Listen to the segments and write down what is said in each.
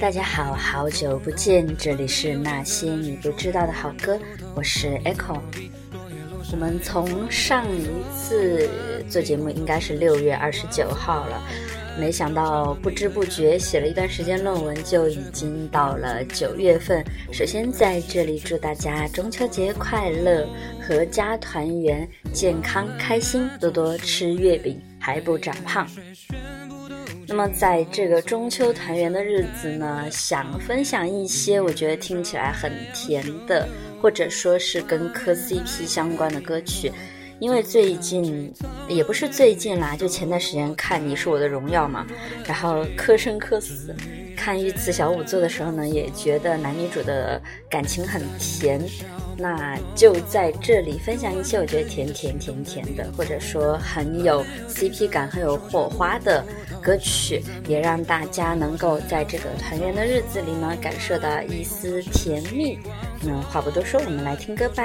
大家好，好久不见，这里是那些你不知道的好歌，我是 Echo。我们从上一次做节目应该是六月二十九号了，没想到不知不觉写了一段时间论文，就已经到了九月份。首先在这里祝大家中秋节快乐，阖家团圆，健康开心，多多吃月饼，还不长胖。那么，在这个中秋团圆的日子呢，想分享一些我觉得听起来很甜的，或者说是跟磕 CP 相关的歌曲。因为最近也不是最近啦，就前段时间看《你是我的荣耀》嘛，然后 磕生磕死。看御赐小仵作的时候呢，也觉得男女主的感情很甜。那就在这里分享一些我觉得甜甜甜甜的，或者说很有 CP 感、很有火花的歌曲，也让大家能够在这个团圆的日子里呢，感受到一丝甜蜜。那话不多说，我们来听歌吧。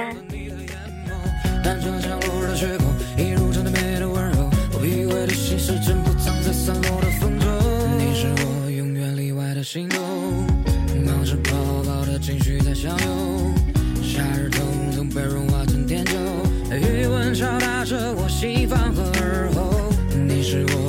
心的心动，冒着泡泡的情绪在相拥，夏日痛总被融化成甜酒，余温敲打着我心房和耳后，你是我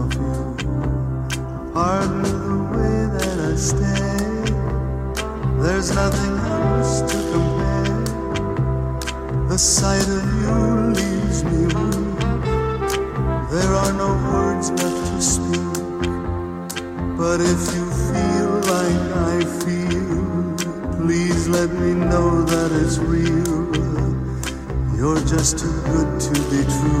Pardon the way that I stay. There's nothing else to compare. The sight of you leaves me weak. There are no words left to speak. But if you feel like I feel, please let me know that it's real. You're just too good to be true.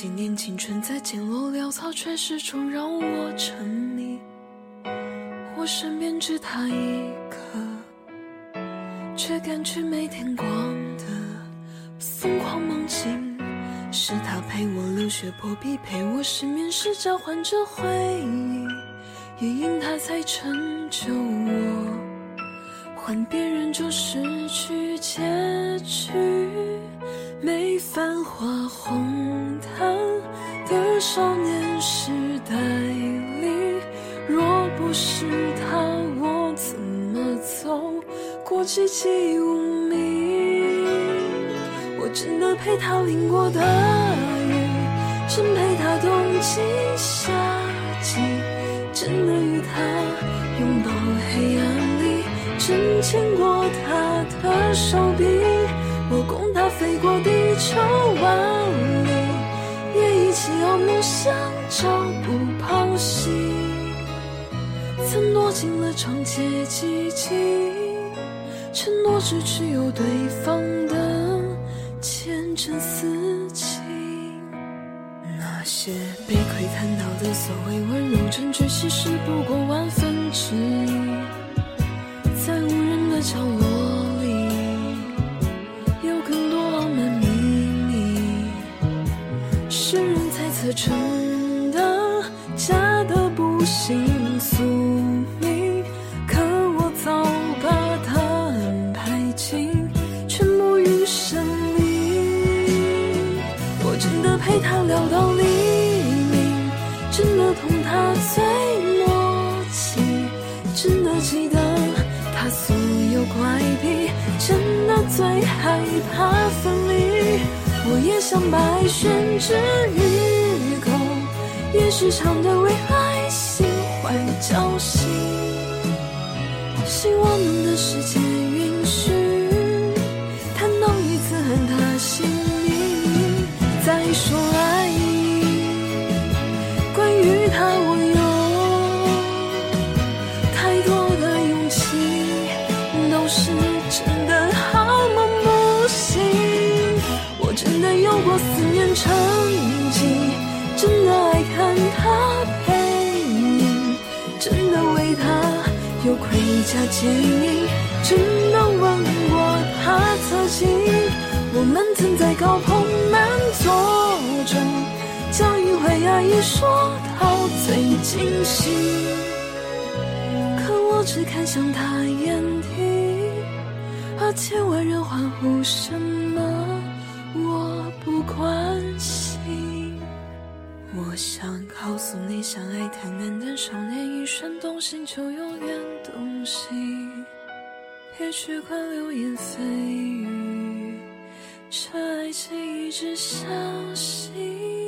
几年青春在简陋潦草，却始终让我沉迷。我身边只他一个，却感觉没天光的疯狂梦境。是他陪我流血破壁，陪我失眠时交换着回忆，也因他才成就我。换别人就失去结局。没繁华红少年时代里，若不是他，我怎么走过寂寂无名？我真的陪他淋过大雨，真陪他冬季夏季，真的与他拥抱黑暗里，真牵过他的手臂。我供他飞过地球万里，朝暮相照不抛弃，曾躲进了长街寂静，承诺只持有对方的前程似锦，那些被窥探到的所谓温柔，真追其实不过万分之一。猜测成的假的不信宿命，可我早把答案排进，全部于生里。我真的陪他聊到黎明，真的同他最默契，真的记得他所有怪癖，真的最害怕分离。我也想白宣之于，时常对未来心怀侥幸。希望我们的世界允许，谈到一次和他姓名，再说爱你。关于他，我有太多的勇气，都是真的好梦不醒。我真的有过思念成疾，真的爱看他背影，真的为他有盔甲坚硬，真的吻过他侧颈。我们曾在高朋满座中，将一回爱意说到最尽兴。可我只看向他眼底，而千万人欢呼什么，我不关心。我想告诉你，相爱太难，但少年一瞬动心就永远动心。别去管流言蜚语，这爱情一直相信。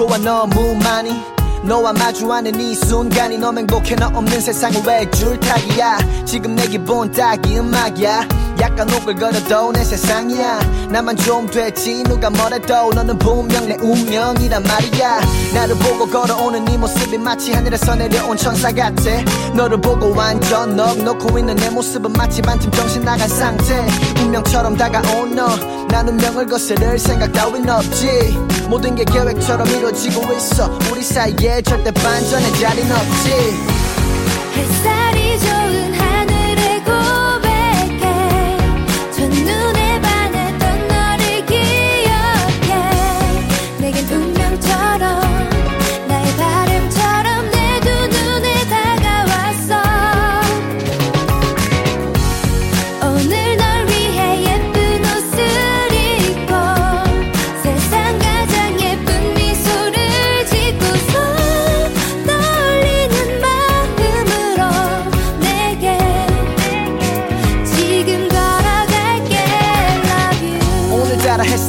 좋아 너무 많이. 너와 마주하는 이 순간이 너무 행복해. 너 없는 세상은 왜 줄타기야? 지금 내 기분 딱이 음악이야 약간 오글거려도 내 세상이야. 나만 좀 됐지. 누가 뭐래도. 너는 분명 내 운명이란 말이야. 나를 보고 걸어오는 네 모습이 마치 하늘에서 내려온 천사 같아. 너를 보고 완전 넉넉고 있는 내 모습은 마치 반쯤 정신 나간 상태. 운명처럼 다가온 너난 운명을 거스를 생각 따윈 없지. 모든 게 계획처럼 이루어지고 있어. 우리 사이에 절대 반전의 자리는 없지. 햇살이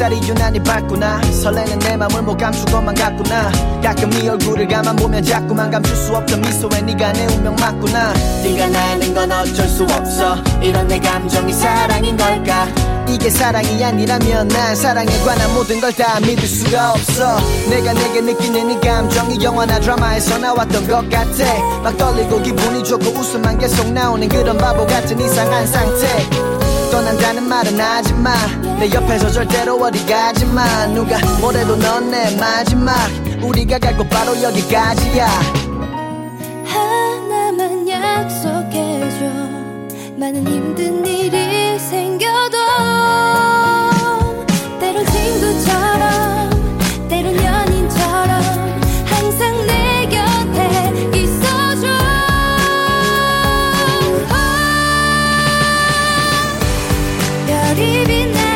햇살이 유난히 밝구나. 설레는 내 맘을 못 감출 것만 같구나. 가끔 네 얼굴을 가만 보면 자꾸만 감출 수 없던 미소에 네가 내 운명 맞구나. 네가 나는 건 어쩔 수 없어. 이런 내 감정이 사랑인 걸까? 이게 사랑이 아니라면 난 사랑에 관한 모든 걸 다 믿을 수가 없어. 내가 내게 느끼는 이 감정이 영화나 드라마에서 나왔던 것 같아. 막 떨리고 기분이 좋고 웃음만 계속 나오는 그런 바보 같은 이상한 상태 떠난다는 말은 하지마 내 옆에서 절대로 어디 가지마 누가 뭐래도 넌 내 마지막 우리가 갈 곳 바로 여기까지야. 하나만 약속해줘. 많은 힘든 일이 생겨도 dibine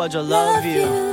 I love you.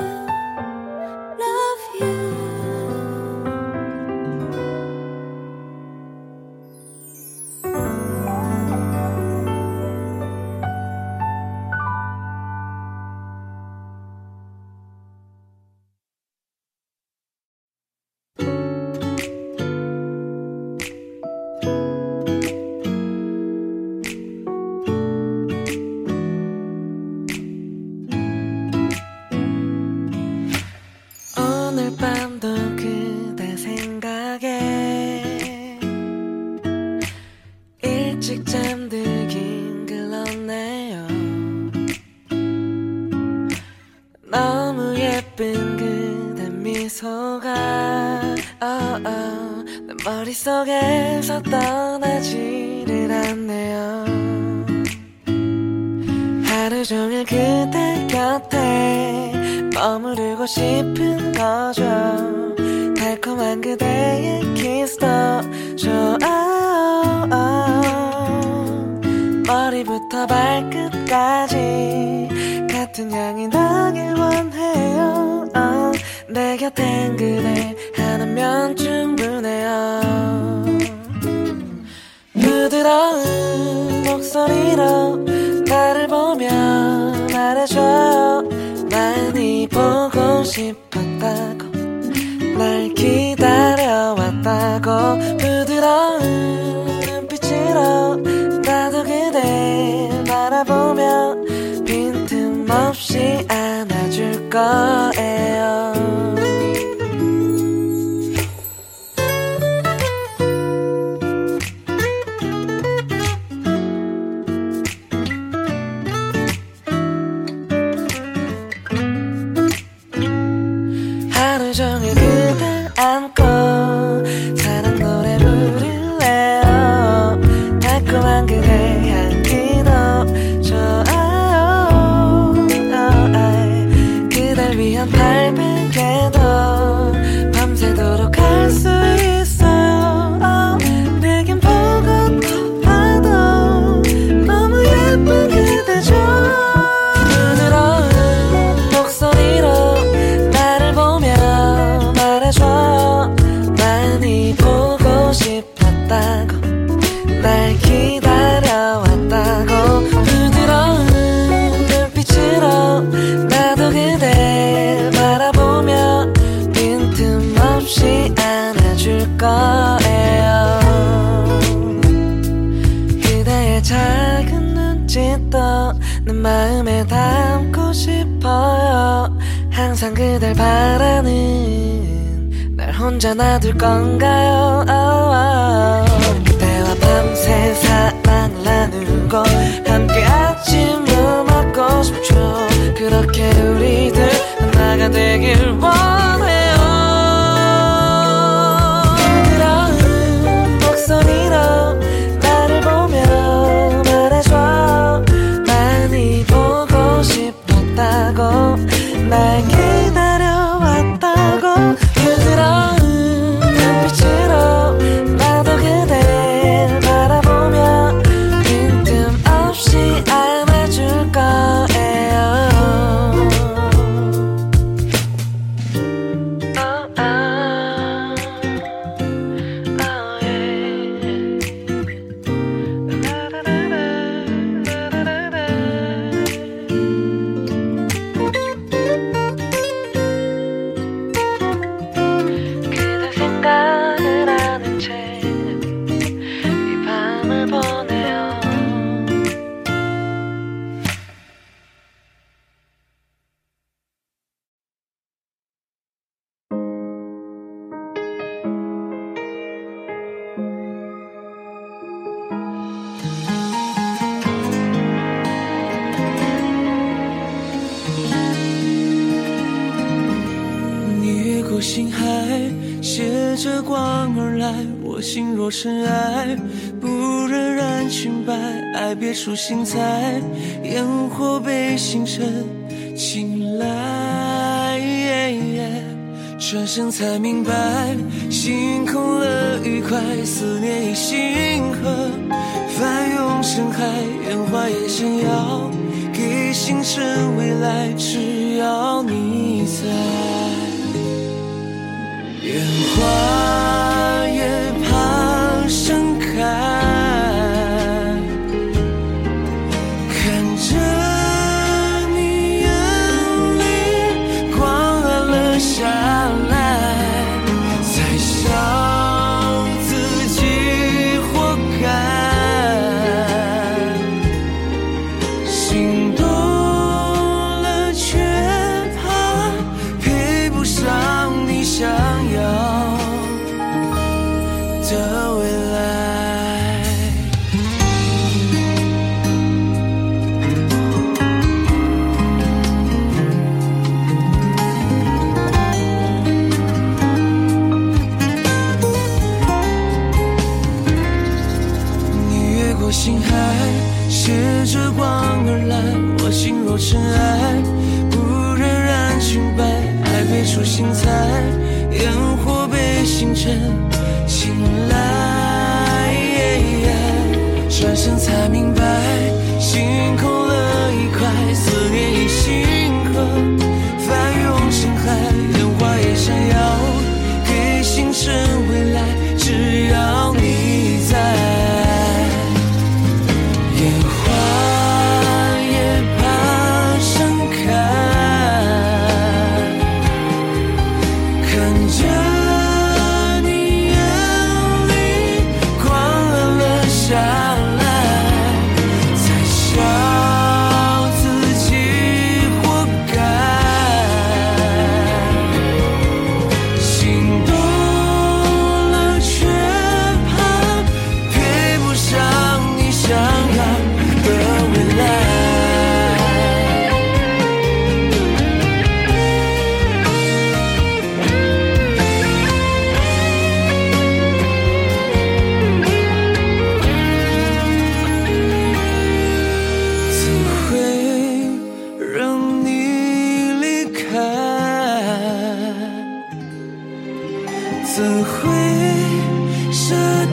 Gossip 月光而来我心若尘埃不忍染裙摆爱别出心裁烟火被星辰青睐。转身才明白心空了愉快思念已星河。翻涌成海烟花也想要给星辰未来只要你在。花。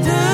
do.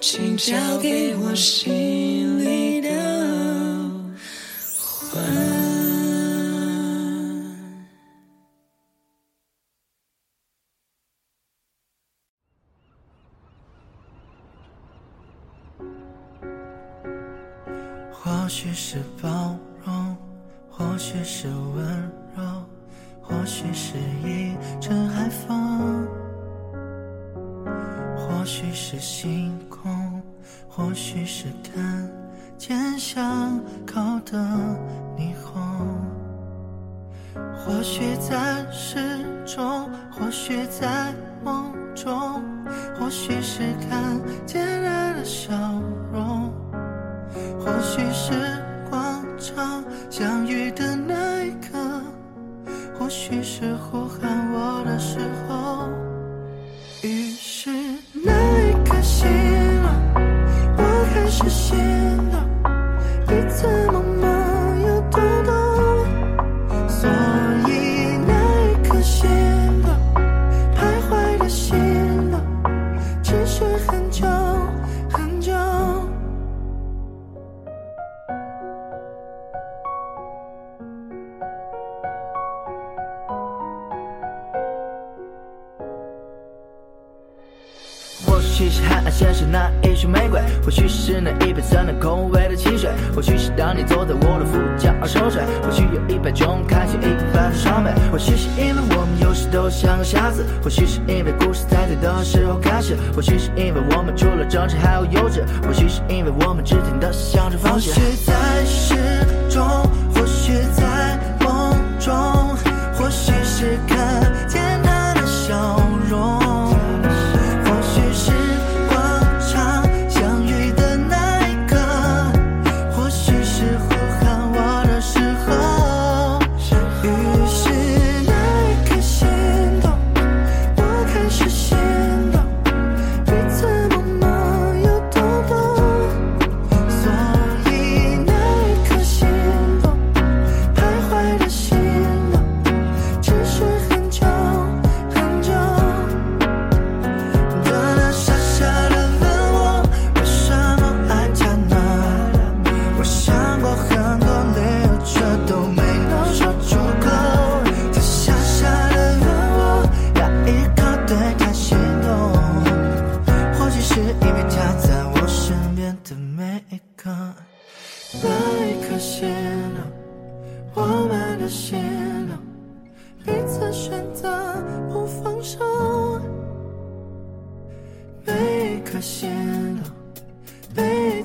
请交给我心。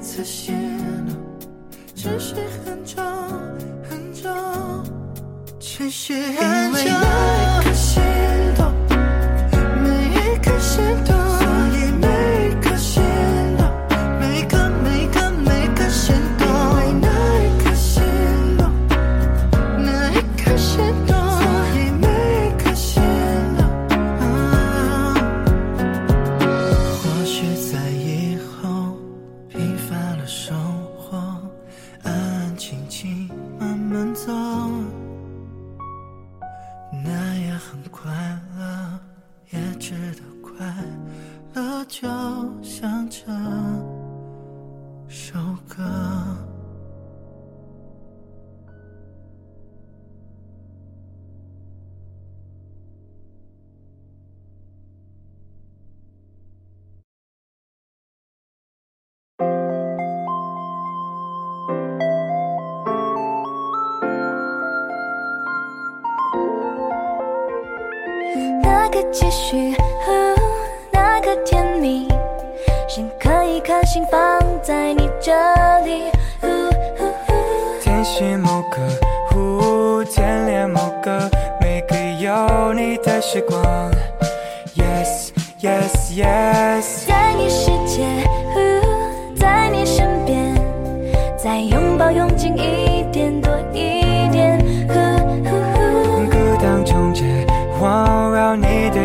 次心动，只是很久很久，只是很久。因为一个心动，每一颗心动。继续，那个甜蜜，心可以开心放在你这里。甜心某个，呜，甜恋某个，每个有你的时光，yes yes yes。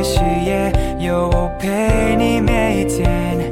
也许也有，我陪你每一天。